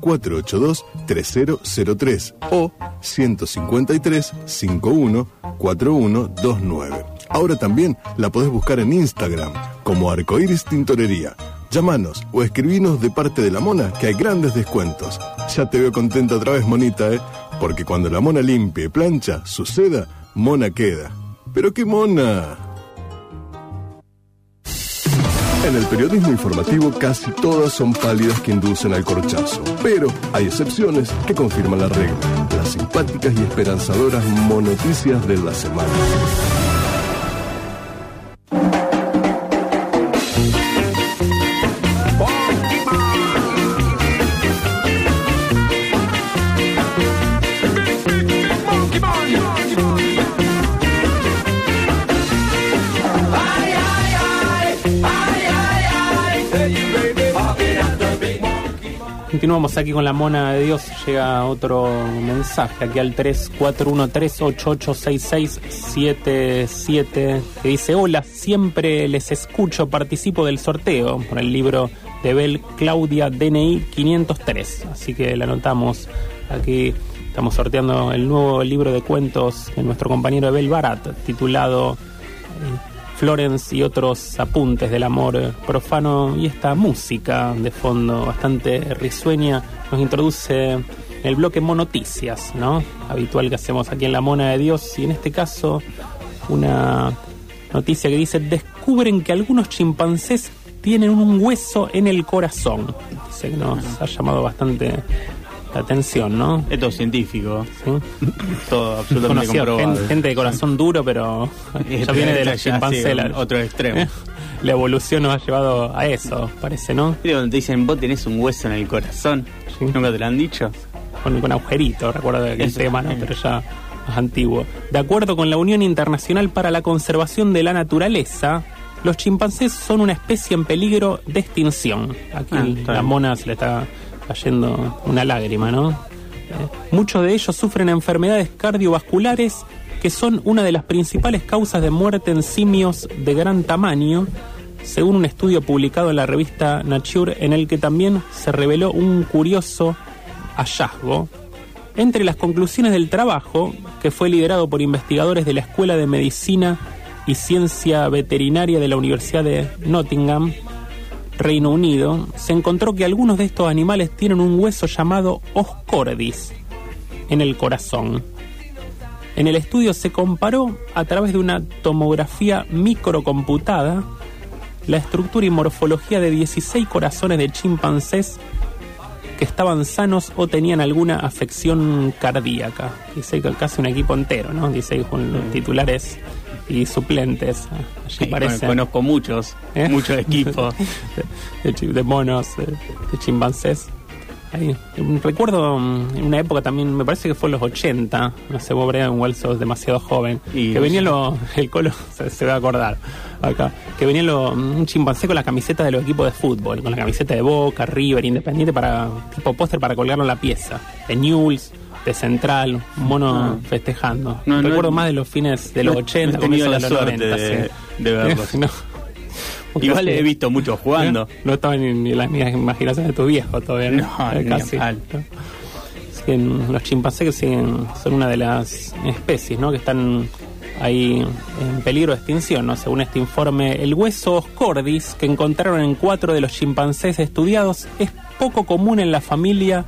482-3003 o 153-51-4129. Ahora también la podés buscar en Instagram como Arcoiris Tintorería. Llámanos o escribinos de parte de la mona que hay grandes descuentos. Ya te veo contenta otra vez, monita, ¿eh? Porque cuando la mona limpia y plancha, suceda, mona queda. ¿Pero qué mona? En el periodismo informativo casi todas son pálidas que inducen al corchazo, pero hay excepciones que confirman la regla, las simpáticas y esperanzadoras monoticias de la semana. Continuamos aquí con la mona de Dios. Llega otro mensaje aquí al 3413886677 que dice: Hola, siempre les escucho, participo del sorteo por el libro de Bel Claudia DNI 503. Así que la anotamos aquí. Estamos sorteando el nuevo libro de cuentos de nuestro compañero Bel Barat, titulado Florence y otros apuntes del amor profano y esta música de fondo bastante risueña nos introduce en el bloque monoticias, ¿no? Habitual que hacemos aquí en La Mona de Dios y en este caso una noticia que dice descubren que algunos chimpancés tienen un hueso en el corazón. Dice que nos ha llamado bastante la atención, ¿no? Esto es científico. ¿Sí? Todo absolutamente comprobado. gente, gente de corazón duro, pero ya viene de los Ya, chimpancés. otro extremo. La evolución nos ha llevado a eso, parece, ¿no? ¿Viste cuando te dicen, vos tenés un hueso en el corazón? ¿Nunca te lo han dicho? Con, con agujerito, recuerdo aquel Eso, tema, ¿no? pero ya más antiguo. De acuerdo con la Unión Internacional para la Conservación de la Naturaleza, los chimpancés son una especie en peligro de extinción. Aquí Ah, la mona se le está cayendo una lágrima, ¿no? Eh, Muchos de ellos sufren enfermedades cardiovasculares que son una de las principales causas de muerte en simios de gran tamaño, según un estudio publicado en la revista Nature, en el que también se reveló un curioso hallazgo. Entre las conclusiones del trabajo, que fue liderado por investigadores de la Escuela de Medicina y Ciencia Veterinaria de la Universidad de Nottingham, Reino Unido, se encontró que algunos de estos animales tienen un hueso llamado oscordis en el corazón. En el estudio se comparó a través de una tomografía microcomputada la estructura y morfología de 16 corazones de chimpancés que estaban sanos o tenían alguna afección cardíaca. Dice casi un equipo entero, ¿no? Dice los titulares y suplentes. Allí conozco muchos, ¿Eh? muchos equipos. de, de de monos, de, de chimpancés. Ahí. Mm, Recuerdo mm, en una época también, me parece que fue en los 80, no sé, vos Brian igual sos demasiado joven, Y- que venía lo, el colo, se, se va a acordar acá, que venía lo, un chimpancé con la camiseta de los equipos de fútbol, con la camiseta de Boca, River, Independiente, para tipo póster para colgarlo en la pieza, de Newell's, de Central, un mono Ah. festejando. No, no- Recuerdo más de los fines de los no- 80, no he tenido comienzos la de los suerte 90, de- sí. de verlos. No. Igual he visto muchos jugando. no estaba ni, en las las imaginaciones de tu viejo todavía, ¿no? Casi. a palo. ¿no? Es que mm, los chimpancés siguen son una de las especies, ¿no? Que están ahí en peligro de extinción, ¿no? Según este informe, el hueso oscordis que encontraron en cuatro de los chimpancés estudiados es poco común en la familia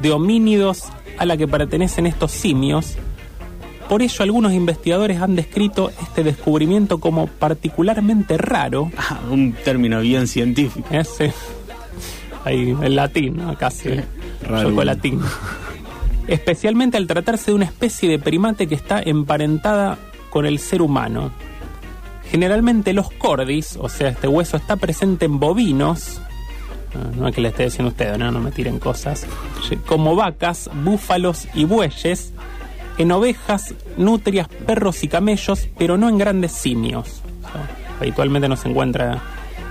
de homínidos a la que pertenecen estos simios. Por ello, algunos investigadores han descrito este descubrimiento como particularmente raro Ah, un término bien científico. ese. Ahí, el latín. Raro. Chocolatín. Especialmente al tratarse de una especie de primate que está emparentada con el ser humano. Generalmente los cordis, o sea, este hueso está presente en bovinos. No es que le esté diciendo a ustedes, no, me tiren cosas. Como vacas, búfalos y bueyes. En ovejas, nutrias, perros y camellos, pero no en grandes simios. Habitualmente no se encuentra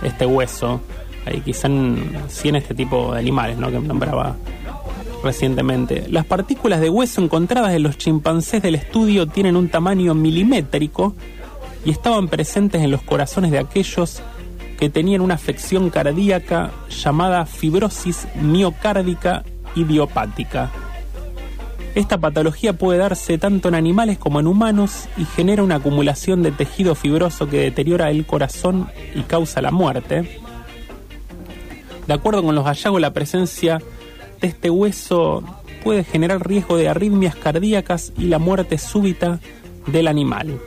este hueso. Ahí quizá en, sí en este tipo de animales, ¿no? Que nombraba recientemente. Las partículas de hueso encontradas en los chimpancés del estudio tienen un tamaño milimétrico y estaban presentes en los corazones de aquellos que tenían una afección cardíaca llamada fibrosis miocárdica idiopática. Esta patología puede darse tanto en animales como en humanos y genera una acumulación de tejido fibroso que deteriora el corazón y causa la muerte. De acuerdo con los hallazgos, la presencia de este hueso puede generar riesgo de arritmias cardíacas y la muerte súbita del animal.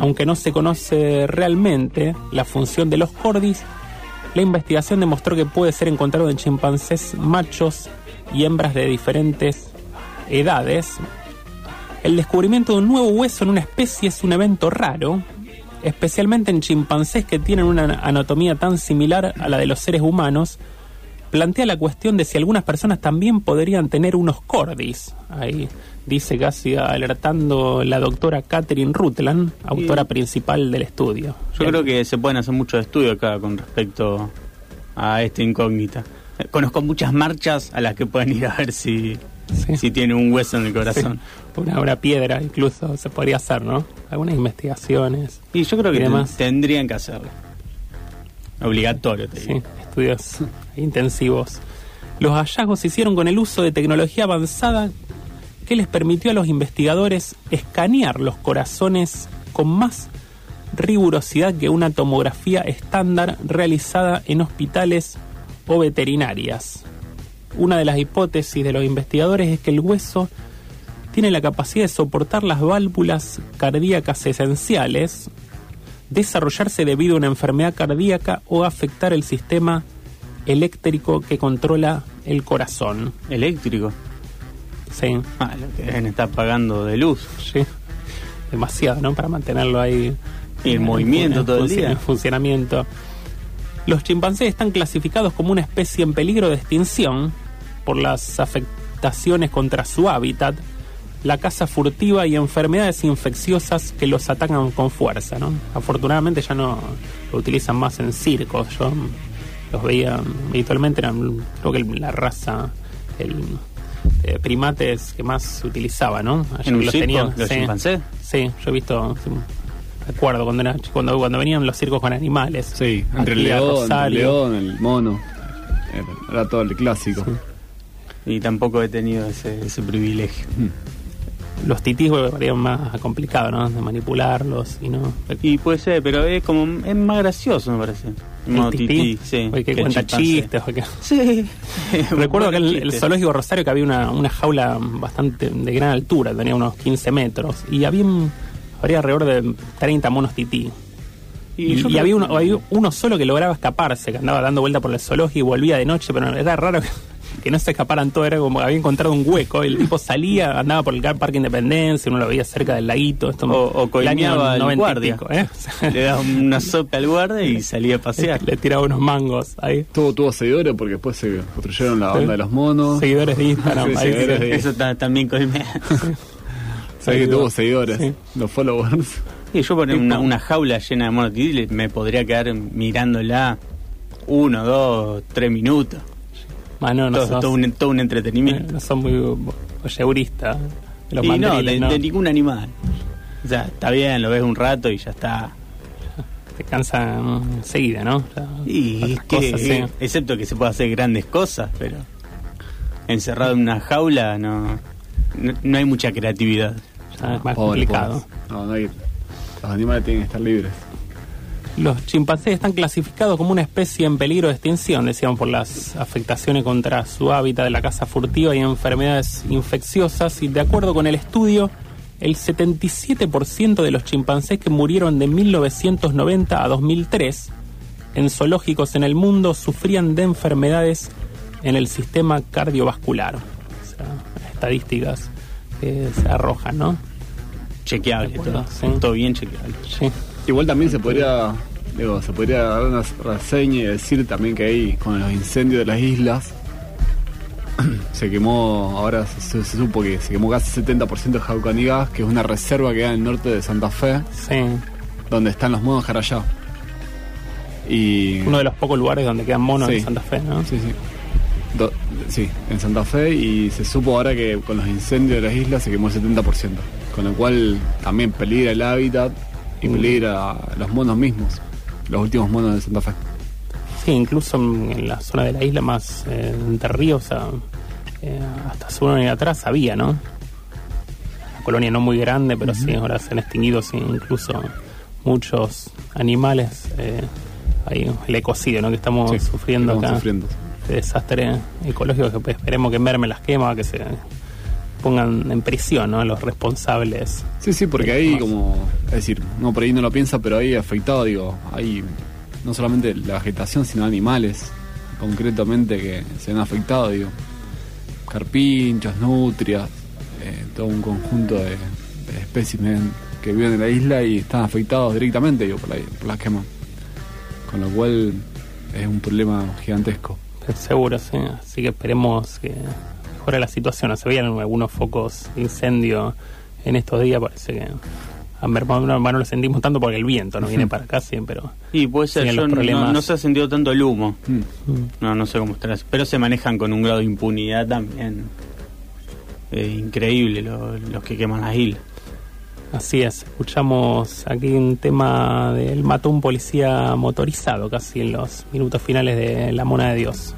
Aunque no se conoce realmente la función de los cordis, la investigación demostró que puede ser encontrado en chimpancés machos y hembras de diferentes edades. El descubrimiento de un nuevo hueso en una especie es un evento raro, especialmente en chimpancés que tienen una anatomía tan similar a la de los seres humanos, plantea la cuestión de si algunas personas también podrían tener unos cordis. Ahí dice casi alertando la doctora Catherine Rutland, autora principal del estudio. Yo creo que se pueden hacer muchos estudios acá con respecto a esta incógnita. Eh, Conozco muchas marchas a las que pueden ir a ver si, si tiene un hueso en el corazón. Una, una piedra incluso se podría hacer, ¿no? Algunas investigaciones. Y yo creo que Y demás. ten- tendrían que hacerlo. Obligatorio, te digo. Sí, estudios intensivos. Los hallazgos se hicieron con el uso de tecnología avanzada que les permitió a los investigadores escanear los corazones con más rigurosidad que una tomografía estándar realizada en hospitales o veterinarias. Una de las hipótesis de los investigadores es que el hueso tiene la capacidad de soportar las válvulas cardíacas esenciales, desarrollarse debido a una enfermedad cardíaca o afectar el sistema eléctrico que controla el corazón. ¿Eléctrico? Sí. Ah, lo que deben estar pagando de luz. Sí. Demasiado, ¿no? Para mantenerlo ahí. Y en movimiento todo el día. En funcionamiento. Los chimpancés están clasificados como una especie en peligro de extinción por las afectaciones contra su hábitat, la caza furtiva y enfermedades infecciosas que los atacan con fuerza, ¿no? Afortunadamente ya no lo utilizan más en circos. Yo los veía habitualmente, eran creo que la raza, el eh, primates que más se utilizaba, ¿no? Allí ¿En los circo, tenían, los sí. chimpancés? Sí, yo he visto, sí, recuerdo cuando, era, cuando, cuando venían los circos con animales. Sí, entre el león, el león, el mono. Era, era todo el clásico. Y tampoco he tenido ese, ese privilegio. Los titís me más complicados, ¿no? De manipularlos y no. Y puede ser, pero es como es más gracioso, me parece. Modo tití, sí, o que cuenta chistes. o que- Sí. Recuerdo que Buenos el, zoológico Rosario que había una, una jaula bastante de gran altura, tenía unos 15 metros, y había, habría alrededor de 30 monos tití. Y había uno, había uno solo que lograba escaparse, que andaba dando vuelta por el zoológico y volvía de noche, pero era raro que, que no se escaparan todos, era como que había encontrado un hueco, el tipo salía, andaba por el Parque Independencia, uno lo veía cerca del laguito, esto O, o coimeaba al 90 y guardia. pico, ¿eh? Le daba una sopa al guardia y salía a pasear. Le tiraba unos mangos ahí. Tuvo, tuvo seguidores porque después se construyeron la banda de los monos. Seguidores de Instagram, Sí, ahí, seguidores de- Eso ta- también coimea. Sabés que tuvo seguidores, Sí. los followers. Y yo poner una, jaula llena de monos me podría quedar mirándola uno, dos, tres minutos. Ah, no, no todo, sos- todo un, todo un eh, entretenimiento. no son muy voyeuristas. Los y no, de, mandriles, no. de ningún animal. O sea, está bien, lo ves un rato y ya está. Te cansan enseguida, ¿no? Y que, cosas, sí. excepto que se puede hacer grandes cosas, pero encerrado en una jaula no, no, no hay mucha creatividad. Ya es más Pobre, complicado. pobres. No, no hay- los animales tienen que estar libres. Los chimpancés están clasificados como una especie en peligro de extinción, decíamos, por las afectaciones contra su hábitat de la caza furtiva y enfermedades infecciosas. Y de acuerdo con el estudio, el 77% de los chimpancés que murieron de 1990 a 2003 en zoológicos en el mundo sufrían de enfermedades en el sistema cardiovascular. O sea, estadísticas que se arrojan, ¿no? Chequeable, todo, sí. todo bien chequeable. Sí. Igual también se podría, digo, se podría dar una reseña y decir también que ahí con los incendios de las islas se quemó, ahora se, se supo que se quemó casi 70% de Jaucanigas, que es una reserva que queda en el norte de Santa Fe, Sí. donde están los monos Jarayá. Y Uno de los pocos lugares donde quedan monos Sí. en Santa Fe, ¿no? Sí, sí. Do- sí, en Santa Fe y se supo ahora que con los incendios de las islas se quemó el 70%, con lo cual también peligra el hábitat y peligra los monos mismos, los últimos monos de Santa Fe. Sí, incluso en la zona de la isla más eh, de río, o sea, eh, hasta hace un año atrás había, ¿no? Una colonia no muy grande, pero sí, ahora se han extinguido sí, incluso muchos animales eh, ahí el ecocidio ¿no? que estamos Sí, sufriendo estamos acá. sufriendo. Este desastre ecológico que pues, esperemos que merme las quemas, que se pongan en prisión ¿no? los responsables. Sí, sí, porque ahí como, es decir, no por ahí no lo piensa, pero ahí afectado, digo, hay no solamente la vegetación, sino animales, concretamente que se han afectado, digo, carpinchos, nutrias, eh, todo un conjunto de, de espécimen que viven en la isla y están afectados directamente, digo, por la, por la quema. Con lo cual es un problema gigantesco. Seguro, sí. Así que esperemos que mejore la situación. Se veían algunos focos de incendio en estos días, parece que han mermado, no, no lo sentimos tanto porque el viento no viene para acá siempre, pero Y puede ser, yo no, no se ha sentido tanto el humo. Mm. No, no sé cómo estará. Pero se manejan con un grado de impunidad también. eh, increíble lo- los que queman las islas. Así es, escuchamos aquí un tema del mató un policía motorizado casi en los minutos finales de La Mona de Dios.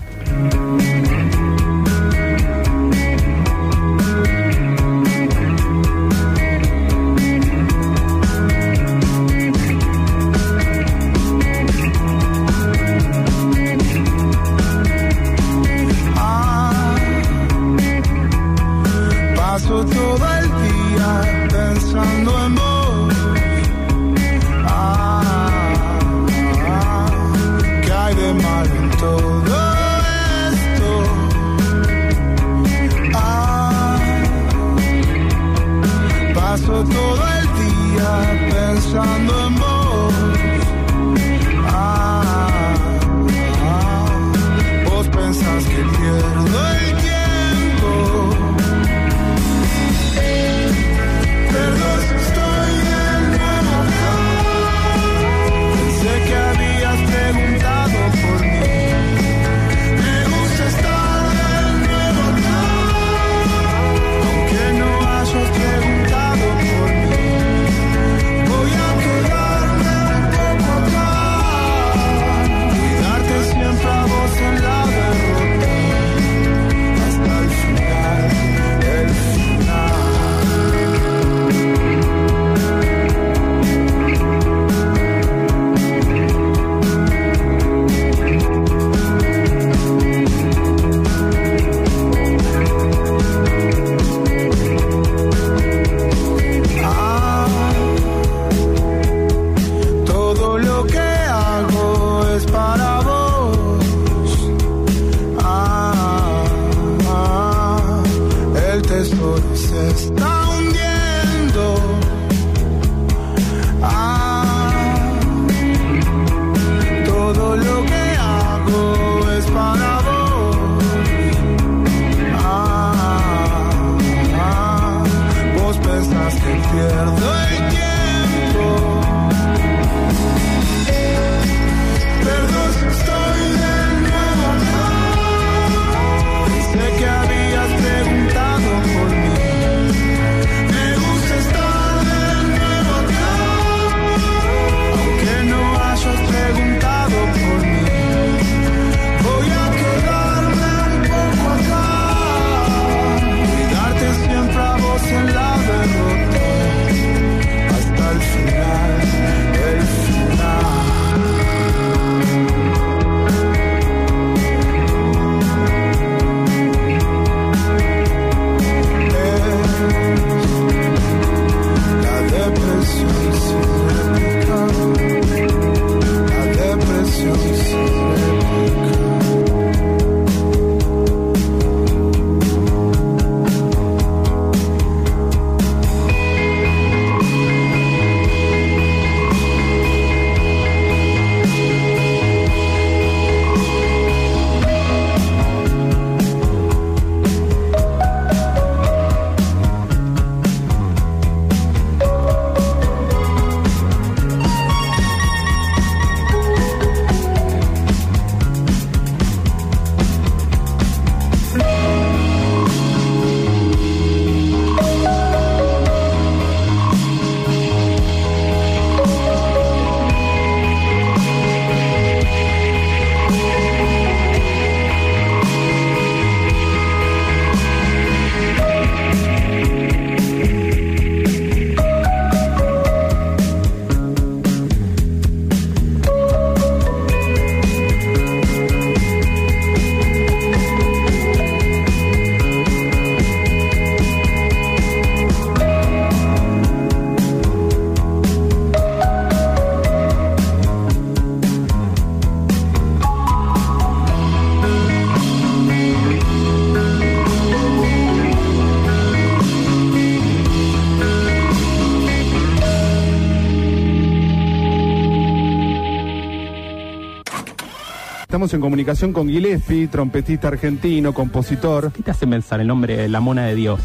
Estamos en comunicación con Gillespie, trompetista argentino, compositor. ¿Qué te hace pensar el nombre de la mona de Dios?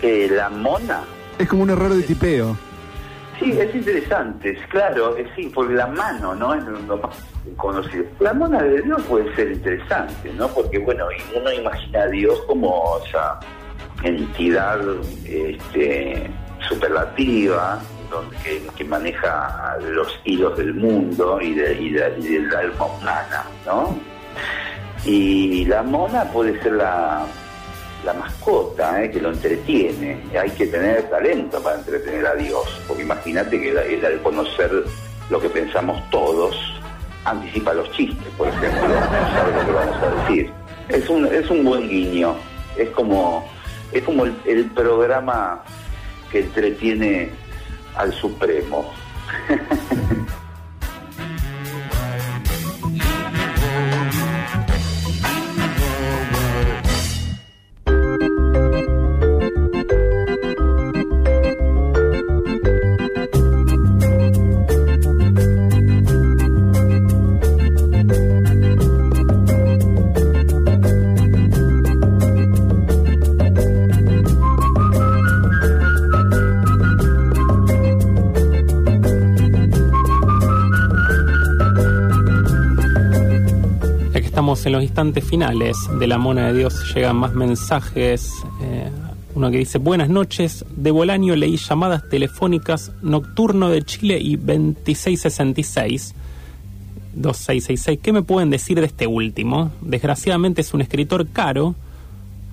Eh, la mona. Es como un error de tipeo. Sí, es interesante, es claro, es sí, por la mano, ¿no? Es lo más conocido. La mona de Dios puede ser interesante, ¿no? Porque, bueno, y uno imagina a Dios como esa entidad este, superlativa, donde, que, maneja los hilos del mundo y, de, y, de- del alma humana, ¿no? Y la mona puede ser la, la mascota ¿eh? que lo entretiene. Hay que tener talento para entretener a Dios, porque imagínate que él al conocer lo que pensamos todos, anticipa los chistes, por ejemplo, no sabe lo que vamos a decir. Es un, es un buen guiño, es como, es como el programa que entretiene al Supremo. los instantes finales de la mona de Dios, llegan más mensajes. eh, uno que dice, buenas noches, de Bolaño leí llamadas telefónicas Nocturno de Chile y 2666. 2666. ¿Qué me pueden decir de este último? Desgraciadamente es un escritor caro.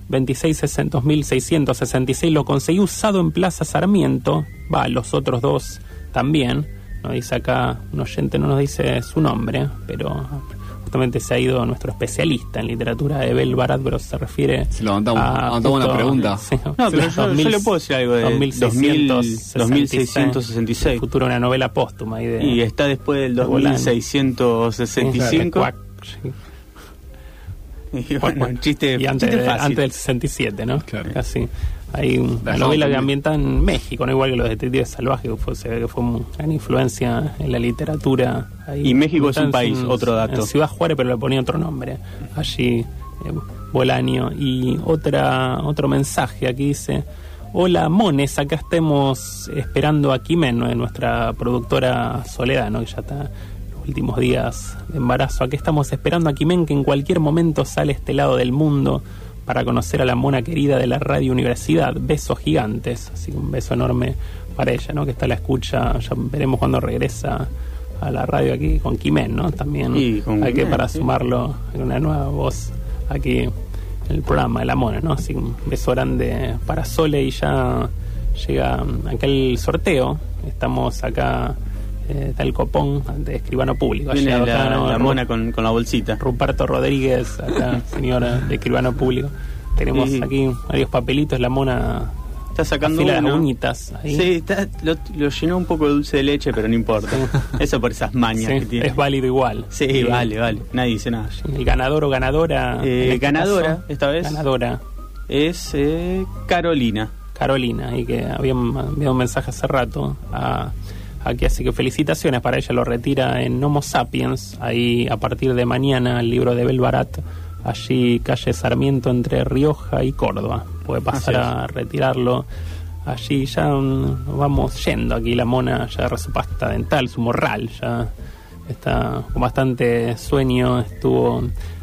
2660, 2666 lo conseguí usado en Plaza Sarmiento. Va, los otros dos también. Nos dice acá, un oyente no nos dice su nombre, pero justamente se ha ido nuestro especialista en literatura de Bel Barat, pero se refiere Si levantamos, a levantamos una pregunta. sí, No, pero yo, 2000, yo le puedo decir algo de 2666. 2666. Futuro una novela póstuma. ahí de- Y está después del de Bolaño. 2665. Cuac, sí. Y bueno, un chiste, y antes, chiste fácil. antes del 67, ¿no? Claro. Casi. Hay una novela que ambienta en México, no igual que los detectives salvajes, que fue, se ve que fue una gran influencia en la literatura. Ahí. Y México es un en- país, otro dato. En Ciudad Juárez, pero le ponía otro nombre. Allí, eh, Bolaño. Y otra otro mensaje aquí dice: Hola, Mones, acá estemos esperando a de nuestra productora Soledad, ¿no? que ya está en los últimos días de embarazo. Aquí estamos esperando a Kimen, que en cualquier momento sale este lado del mundo para conocer a la mona querida de la Radio Universidad. Besos gigantes, así que un beso enorme para ella, ¿no? que está a la escucha. Ya veremos cuando regresa a la radio aquí con Kimen, ¿no? También Y con hay que Quimen, para sí. sumarlo en una nueva voz aquí en el programa de la mona, ¿no? Así que un beso grande para Sole y ya llega acá el sorteo. Estamos acá, eh, está el copón de escribano público. La, acá, ¿no? la Ru- mona con, con la bolsita. Ruperto Rodríguez, acá, señora de escribano público. Tenemos Sí. aquí varios papelitos, la mona Está sacando las uñitas ahí. Sí, está- lo, lo llenó un poco de dulce de leche, pero no importa. Eso por esas mañas Sí, que tiene. es válido igual. Sí, Y vale, vale. Nadie dice nada. El ganador o ganadora. Eh, este ganadora, caso, esta vez. Ganadora. Es eh, Carolina. Carolina, y que había enviado un mensaje hace rato a, aquí, así que felicitaciones. Para ella, lo retira en Homo Sapiens, ahí a partir de mañana el libro de Belbarat, allí calle Sarmiento entre Rioja y Córdoba, puede pasar a retirarlo. Allí. Ya nos vamos yendo, aquí. La mona ya agarra su pasta dental, su morral, ya está con bastante sueño, estuvo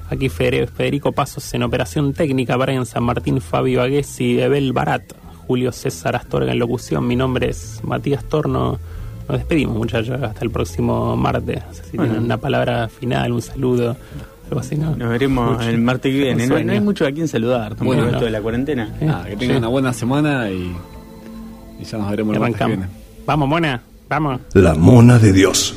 aquí Fede- Federico Pasos en operación técnica, Brian San Martín, Fabio Aguesi, Ebel Barat, Julio César Astorga en locución, mi nombre es Matías Torno, nos despedimos muchachos, hasta el próximo martes, no sé si Bueno. tienen una palabra final, un saludo, algo así, ¿no? Nos veremos Mucho- el martes que viene. No, no hay mucho a quien saludar. Bueno, esto no. de la cuarentena. Sí. Nada, que tengan Sí. una buena semana y, y ya nos veremos el martes que viene. Vamos, mona, vamos. La mona de Dios.